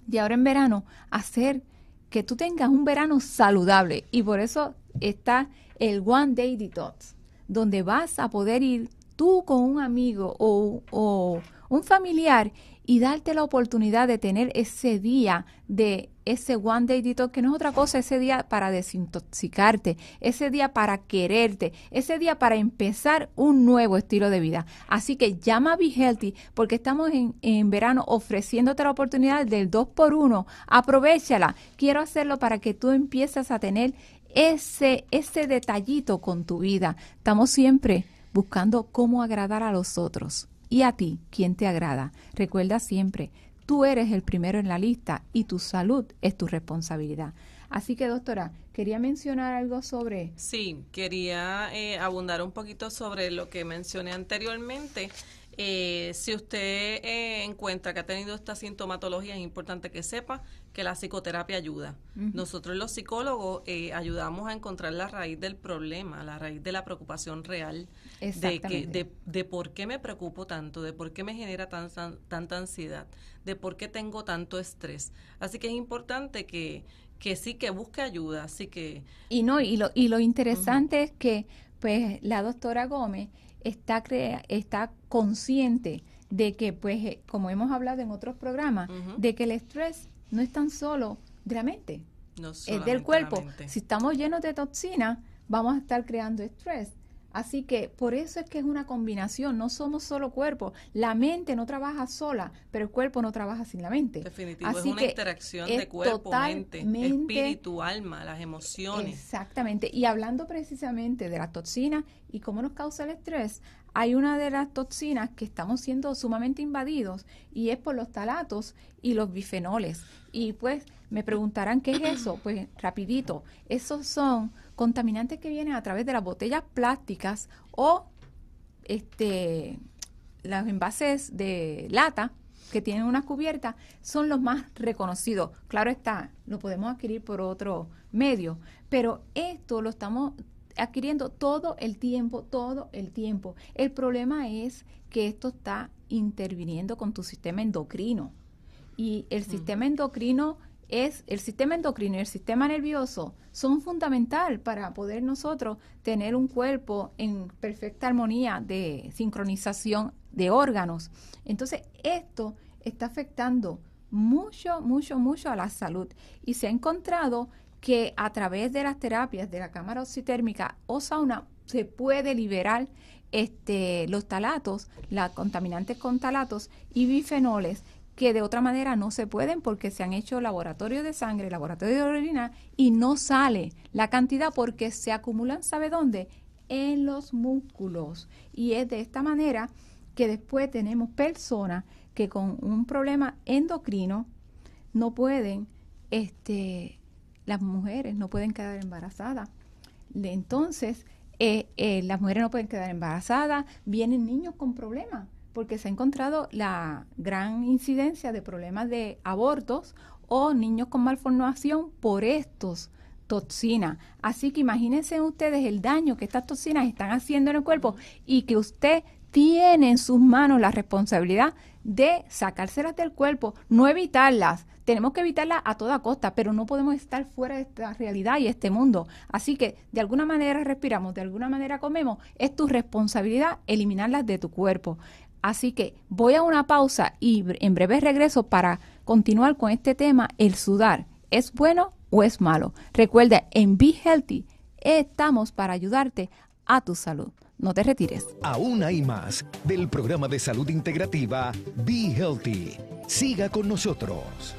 de ahora en verano hacer que tú tengas un verano saludable. Y por eso está el One Day Detox, donde vas a poder ir tú con un amigo o, o un familiar y darte la oportunidad de tener ese día de ese One Day que no es otra cosa, ese día para desintoxicarte, ese día para quererte, ese día para empezar un nuevo estilo de vida. Así que llama a Be Healthy porque estamos en, en verano ofreciéndote la oportunidad del 2x1. Aprovechala. Quiero hacerlo para que tú empieces a tener ese, ese detallito con tu vida. Estamos siempre buscando cómo agradar a los otros y a ti, ¿quién te agrada? Recuerda siempre, tú eres el primero en la lista y tu salud es tu responsabilidad. Así que, doctora, quería mencionar algo sobre... Sí, quería eh, abundar un poquito sobre lo que mencioné anteriormente eh, si usted eh, encuentra que ha tenido esta sintomatología, es importante que sepa que la psicoterapia ayuda. Nosotros los psicólogos eh, ayudamos a encontrar la raíz del problema, la raíz de la preocupación real, de, que, de, por qué me preocupo tanto, de por qué me genera tanta ansiedad, de por qué tengo tanto estrés. Así que es importante que, que sí, que busque ayuda. Así que... Y no, y lo, y lo interesante es que pues la doctora Gómez está, está consciente de que, pues, eh, como hemos hablado en otros programas, de que el estrés no es tan solo de la mente, es del cuerpo. Si estamos llenos de toxinas, vamos a estar creando estrés. Así que por eso es que es una combinación, no somos solo cuerpo. La mente no trabaja sola, pero el cuerpo no trabaja sin la mente. Definitivo, es una interacción de cuerpo, mente, espíritu, alma, las emociones. Exactamente. Y hablando precisamente de las toxinas y cómo nos causa el estrés, hay una de las toxinas que estamos siendo sumamente invadidos y es por los talatos y los bifenoles. Y pues me preguntarán qué es eso. Pues rapidito, esos son contaminantes que vienen a través de las botellas plásticas o este los envases de lata que tienen una cubierta son los más reconocidos. Claro está, lo podemos adquirir por otro medio, pero esto lo estamos adquiriendo todo el tiempo, todo el tiempo. El problema es que esto está interviniendo con tu sistema endocrino y el sistema endocrino es el sistema endocrino y el sistema nervioso son fundamental para poder nosotros tener un cuerpo en perfecta armonía de sincronización de órganos. Entonces, esto está afectando mucho, mucho, mucho a la salud y se ha encontrado que a través de las terapias de la cámara oxitérmica o sauna se puede liberar este, los talatos, las contaminantes con talatos y bifenoles que de otra manera no se pueden porque se han hecho laboratorios de sangre, laboratorios de orina y no sale la cantidad porque se acumulan, ¿sabe dónde? En los músculos. Y es de esta manera que después tenemos personas que con un problema endocrino no pueden, este, las mujeres no pueden quedar embarazadas. Entonces, eh, eh, las mujeres no pueden quedar embarazadas, vienen niños con problemas porque se ha encontrado la gran incidencia de problemas de abortos o niños con malformación por estos toxinas. Así que imagínense ustedes el daño que estas toxinas están haciendo en el cuerpo y que usted tiene en sus manos la responsabilidad de sacárselas del cuerpo, no evitarlas. Tenemos que evitarlas a toda costa, pero no podemos estar fuera de esta realidad y este mundo. Así que de alguna manera respiramos, de alguna manera comemos. Es tu responsabilidad eliminarlas de tu cuerpo. Así que voy a una pausa y en breve regreso para continuar con este tema, el sudar. ¿Es bueno o es malo? Recuerda, en Be Healthy estamos para ayudarte a tu salud. No te retires. Aún hay más del programa de salud integrativa Be Healthy. Siga con nosotros.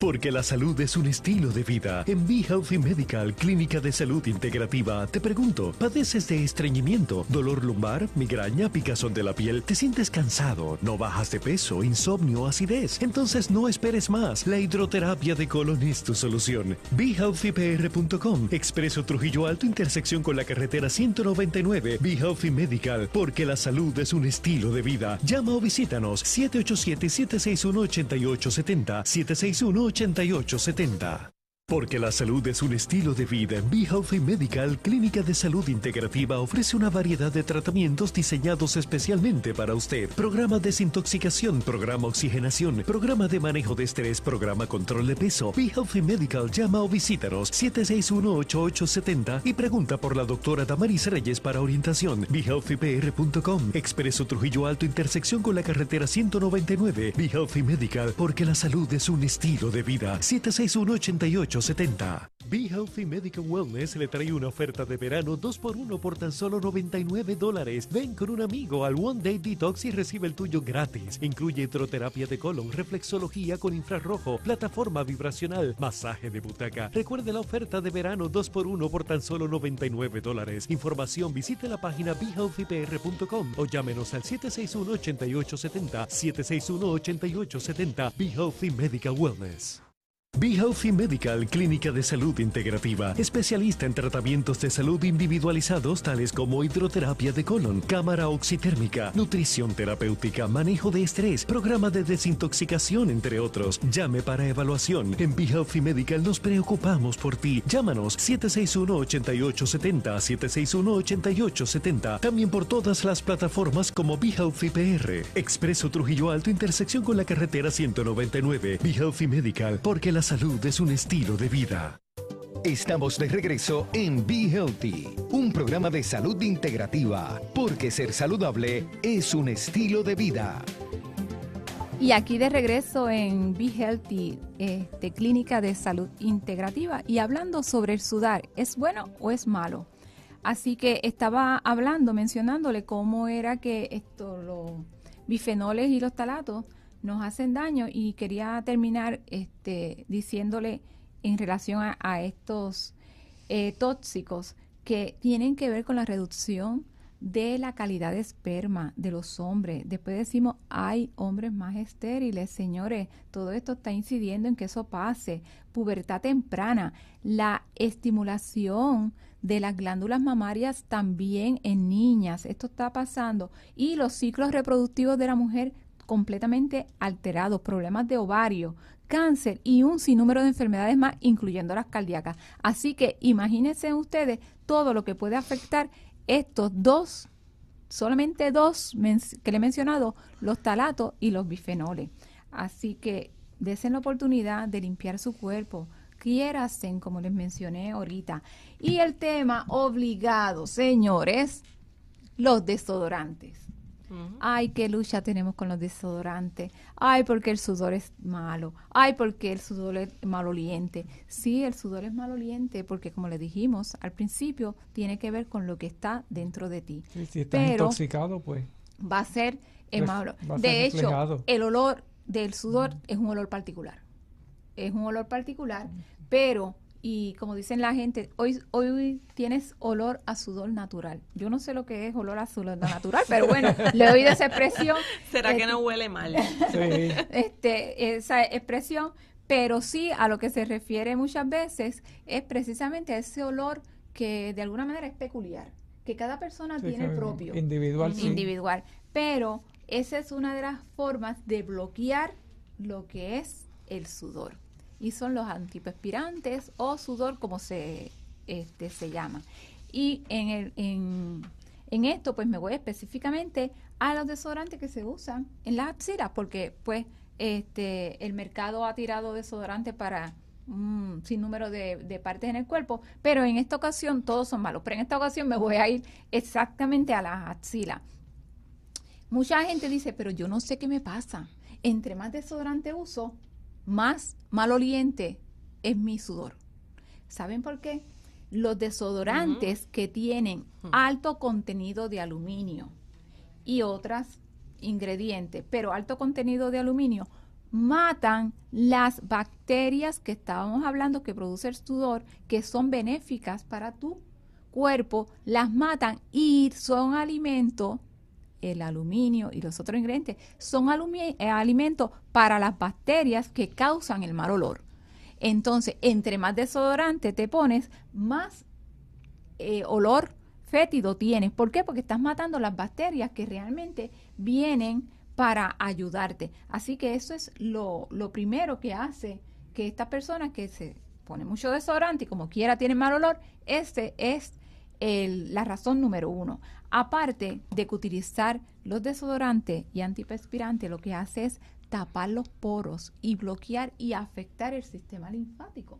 Porque la salud es un estilo de vida. En Be Healthy Medical, Clínica de Salud Integrativa, te pregunto, ¿padeces de estreñimiento, dolor lumbar, migraña, picazón de la piel? ¿Te sientes cansado? ¿No bajas de peso, insomnio, acidez? Entonces no esperes más. La hidroterapia de colon es tu solución. BeHealthyPR.com, Expreso Trujillo Alto, intersección con la carretera 199. Be Healthy Medical, porque la salud es un estilo de vida. Llama o visítanos 787-761-8870, 761 8870. Porque la salud es un estilo de vida, Be Healthy Medical Clínica de Salud Integrativa ofrece una variedad de tratamientos diseñados especialmente para usted. Programa desintoxicación, programa oxigenación, programa de manejo de estrés, programa control de peso. Be Healthy Medical llama o visítanos 761-8870 y pregunta por la doctora Damaris Reyes para orientación. BeHealthyPR.com Expreso Trujillo Alto, intersección con la carretera 199. Be Healthy Medical, porque la salud es un estilo de vida. 761 88 70. Be Healthy Medical Wellness le trae una oferta de verano 2x1 por tan solo 99 dólares. Ven con un amigo al One Day Detox y recibe el tuyo gratis. Incluye hidroterapia de colon, reflexología con infrarrojo, plataforma vibracional, masaje de butaca. Recuerde la oferta de verano 2x1 por tan solo 99 dólares. Información visite la página BeHealthyPR.com o llámenos al 761-8870. 761-8870. Be Healthy Medical Wellness. Be Healthy Medical, clínica de salud integrativa, especialista en tratamientos de salud individualizados tales como hidroterapia de colon, cámara oxitérmica, nutrición terapéutica, manejo de estrés, programa de desintoxicación, entre otros. Llame para evaluación. En Be Healthy Medical nos preocupamos por ti. Llámanos 761-8870, 761-8870. También por todas las plataformas como Be Healthy PR. Expreso Trujillo Alto, intersección con la carretera 199. Be Healthy Medical, porque la salud es un estilo de vida. Estamos de regreso en Be Healthy, un programa de salud integrativa, porque ser saludable es un estilo de vida. Y aquí de regreso en Be Healthy, este, clínica de salud integrativa, y hablando sobre el sudar, ¿es bueno o es malo? Así que estaba hablando, mencionándole cómo era que esto, los bifenoles y los talatos nos hacen daño y quería terminar este, diciéndole en relación a, estos eh, tóxicos que tienen que ver con la reducción de la calidad de esperma de los hombres. Después decimos, hay hombres más estériles, señores, todo esto está incidiendo en que eso pase. Pubertad temprana, la estimulación de las glándulas mamarias también en niñas, esto está pasando. Y los ciclos reproductivos de la mujer completamente alterados, problemas de ovario, cáncer y un sinnúmero de enfermedades más, incluyendo las cardíacas. Así que imagínense ustedes todo lo que puede afectar estos dos, solamente dos que le he mencionado, los talatos y los bifenoles. Así que desen la oportunidad de limpiar su cuerpo, quiérasen, como les mencioné ahorita. Y el tema obligado, señores, los desodorantes. Ay, qué lucha tenemos con los desodorantes. Ay, porque el sudor es malo. Ay, porque el sudor es maloliente. Sí, el sudor es maloliente porque, como le dijimos al principio, tiene que ver con lo que está dentro de ti. si estás intoxicado, pues. Va a ser malo. de hecho, el olor del sudor es un olor particular. Es un olor particular, pero y como dicen la gente, hoy, hoy tienes olor a sudor natural. Yo no sé lo que es olor a sudor natural, pero bueno, le he oído esa expresión. ¿Será que no huele mal? Sí. Este, esa expresión, pero sí a lo que se refiere muchas veces es precisamente a ese olor que de alguna manera es peculiar, que cada persona tiene el propio. Individual, sí. Individual. Pero esa es una de las formas de bloquear lo que es el sudor y son los antiperspirantes o sudor como se, este, se llama. Y en, el, en, en esto pues me voy específicamente a los desodorantes que se usan en las axilas porque pues este el mercado ha tirado desodorante para un sinnúmero de, de, partes en el cuerpo, pero en esta ocasión todos son malos. Pero en esta ocasión me voy a ir exactamente a las axilas. Mucha gente dice, pero yo no sé qué me pasa. Entre más desodorante uso, más maloliente es mi sudor. ¿Saben por qué? Los desodorantes que tienen alto contenido de aluminio y otros ingredientes, pero alto contenido de aluminio, matan las bacterias que estábamos hablando que produce el sudor, que son benéficas para tu cuerpo, las matan y son alimento el aluminio y los otros ingredientes son eh, alimentos para las bacterias que causan el mal olor. Entonces, entre más desodorante te pones, más eh, olor fétido tienes. ¿Por qué? Porque estás matando las bacterias que realmente vienen para ayudarte. Así que eso es lo, lo primero que hace que esta persona que se pone mucho desodorante y como quiera tiene mal olor, este es la razón número uno. Aparte de que utilizar los desodorantes y antiperspirantes lo que hace es tapar los poros y bloquear y afectar el sistema linfático,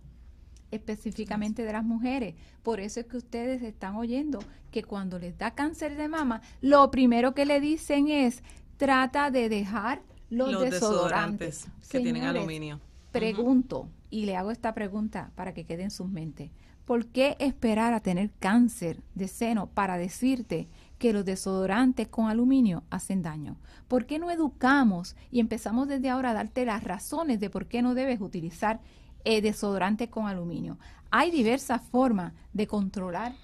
específicamente de las mujeres. Por eso es que ustedes están oyendo que cuando les da cáncer de mama, lo primero que le dicen es trata de dejar los, desodorantes, que tienen aluminio. Pregunto y le hago esta pregunta para que quede en sus mentes. ¿Por qué esperar a tener cáncer de seno para decirte que los desodorantes con aluminio hacen daño? ¿Por qué no educamos y empezamos desde ahora a darte las razones de por qué no debes utilizar eh, desodorante con aluminio? Hay diversas formas de controlar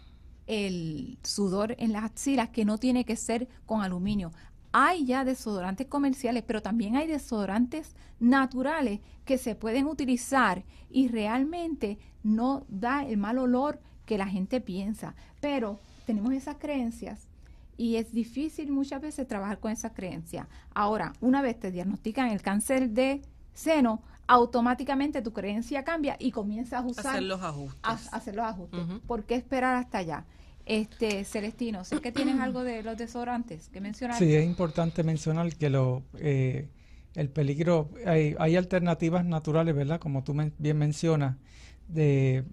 el sudor en las axilas que no tiene que ser con aluminio. Hay ya desodorantes comerciales, pero también hay desodorantes naturales que se pueden utilizar y realmente no da el mal olor que la gente piensa. Pero tenemos esas creencias y es difícil muchas veces trabajar con esas creencias. Ahora, una vez te diagnostican el cáncer de seno, automáticamente tu creencia cambia y comienzas a usar hacer los ajustes. hacer los ajustes. ¿Por qué esperar hasta allá? Este Celestino, sé que tienes algo de los desodorantes que mencionar. Sí, es importante mencionar que lo eh, el peligro hay, hay alternativas naturales, ¿verdad? Como tú bien mencionas, de,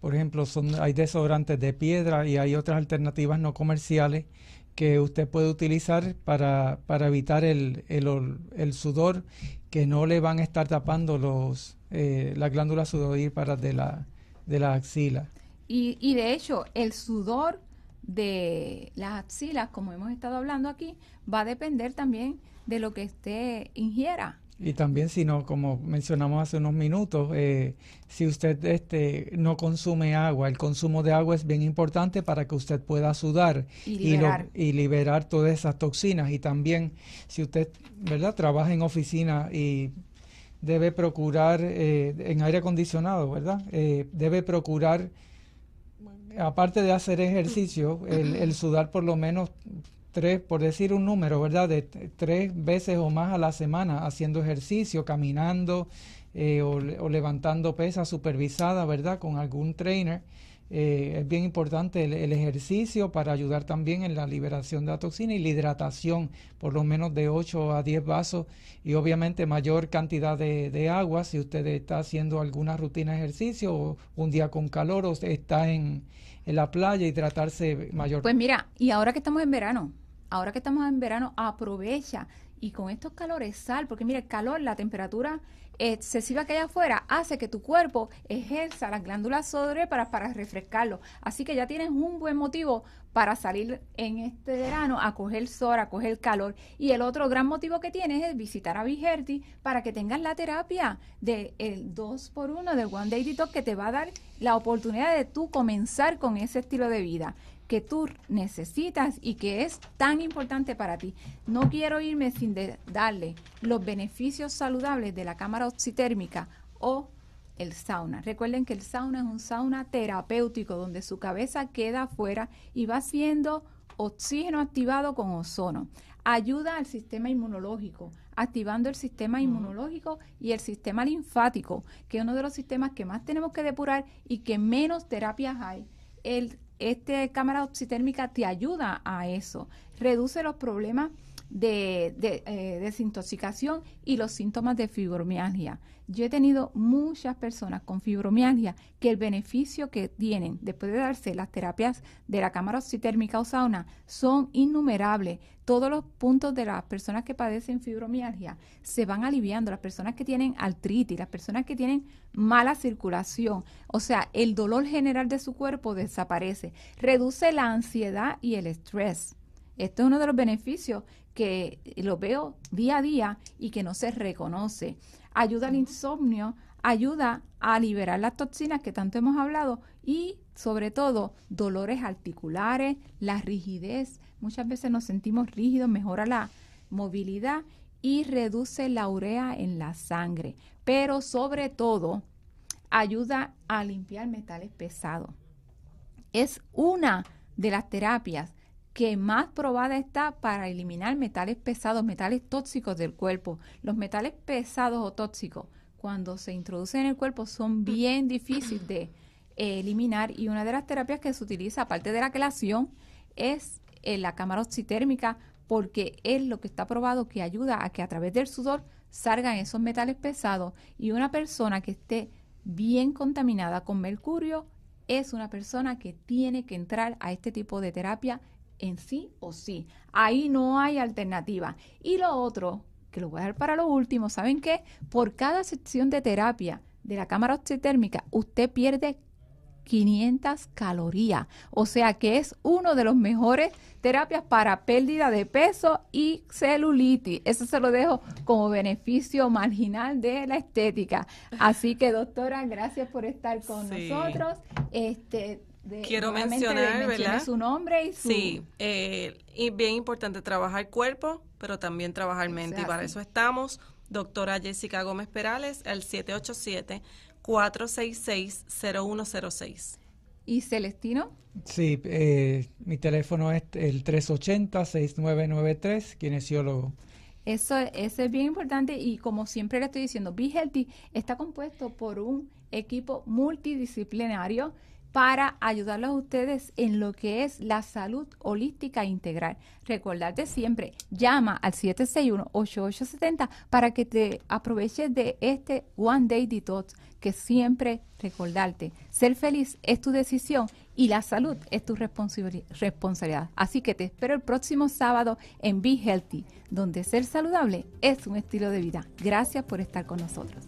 por ejemplo, hay desodorantes de piedra y hay otras alternativas no comerciales que usted puede utilizar para, evitar el, el, sudor que no le van a estar tapando los eh, las glándulas sudoríparas de la, de la axila. Y, y de hecho, el sudor de las axilas, como hemos estado hablando aquí, va a depender también de lo que usted ingiera. Y también, si no, como mencionamos hace unos minutos, eh, si usted este, no consume agua, el consumo de agua es bien importante para que usted pueda sudar y liberar, y, liberar todas esas toxinas. Y también, si usted, ¿verdad?, trabaja en oficina y debe procurar, eh, en aire acondicionado, ¿verdad?, eh, debe procurar, aparte de hacer ejercicio, el, el sudar por lo menos tres, por decir un número, ¿verdad? De tres veces o más a la semana haciendo ejercicio, caminando eh, o, levantando pesas supervisada, ¿verdad? Con algún trainer. Eh, es bien importante el, ejercicio para ayudar también en la liberación de la toxina y la hidratación, por lo menos de 8 a 10 vasos y obviamente mayor cantidad de, agua si usted está haciendo alguna rutina de ejercicio o un día con calor o está en, en la playa, hidratarse mayor. Pues mira, y ahora que estamos en verano, ahora que estamos en verano, aprovecha y con estos calores sal, porque mira, el calor, la temperatura excesiva que hay afuera hace que tu cuerpo ejerza las glándulas sodre para, para refrescarlo. Así que ya tienes un buen motivo para salir en este verano a coger sol, a coger calor. Y el otro gran motivo que tienes es visitar a Vigerti para que tengas la terapia del el 2x1 del One Day Detox que te va a dar la oportunidad de tú comenzar con ese estilo de vida que tú necesitas y que es tan importante para ti. No quiero irme sin darle los beneficios saludables de la cámara oxitérmica o el sauna. Recuerden que el sauna es un sauna terapéutico donde su cabeza queda afuera y va siendo oxígeno activado con ozono. Ayuda al sistema inmunológico, activando el sistema inmunológico y el sistema linfático, que es uno de los sistemas que más tenemos que depurar y que menos terapias hay. El esta cámara oxitérmica te ayuda a eso, reduce los problemas de, eh, desintoxicación y los síntomas de fibromialgia. Yo he tenido muchas personas con fibromialgia que el beneficio que tienen después de darse las terapias de la cámara oxitérmica o sauna son innumerables. Todos los puntos de las personas que padecen fibromialgia se van aliviando. Las personas que tienen artritis, las personas que tienen mala circulación, o sea, el dolor general de su cuerpo desaparece. Reduce la ansiedad y el estrés. Esto es uno de los beneficios que lo veo día a día y que no se reconoce. Ayuda al insomnio, ayuda a liberar las toxinas que tanto hemos hablado y sobre todo dolores articulares, la rigidez. Muchas veces nos sentimos rígidos, mejora la movilidad y reduce la urea en la sangre. Pero sobre todo ayuda a limpiar metales pesados. Es una de las terapias que más probada está para eliminar metales pesados, metales tóxicos del cuerpo. Los metales pesados o tóxicos, cuando se introducen en el cuerpo, son bien difíciles de eliminar. Y una de las terapias que se utiliza, aparte de la quelación, es eh, la cámara oxitérmica porque es lo que está probado que ayuda a que a través del sudor salgan esos metales pesados. Y una persona que esté bien contaminada con mercurio es una persona que tiene que entrar a este tipo de terapia en sí o sí. Ahí no hay alternativa. Y lo otro, que lo voy a dar para lo último, ¿saben qué? Por cada sección de terapia de la cámara oxitérmica, usted pierde 500 calorías. O sea que es uno de los mejores terapias para pérdida de peso y celulitis. Eso se lo dejo como beneficio marginal de la estética. Así que doctora, gracias por estar con nosotros. Este Quiero mencionar, ¿verdad? Su nombre y su... Sí, eh, y bien importante trabajar cuerpo, pero también trabajar mente. Y para eso estamos. Doctora Jessica Gómez Perales, el 787-466-0106. ¿Y Celestino? Sí, eh, mi teléfono es el 380-6993, kinesiólogo. Eso, eso es bien importante y como siempre le estoy diciendo, Be Healthy está compuesto por un equipo multidisciplinario para ayudarlos a ustedes en lo que es la salud holística integral. Recordarte siempre, llama al 761-8870 para que te aproveches de este One Day Detox, que siempre recordarte, ser feliz es tu decisión y la salud es tu responsabilidad. Así que te espero el próximo sábado en Be Healthy, donde ser saludable es un estilo de vida. Gracias por estar con nosotros.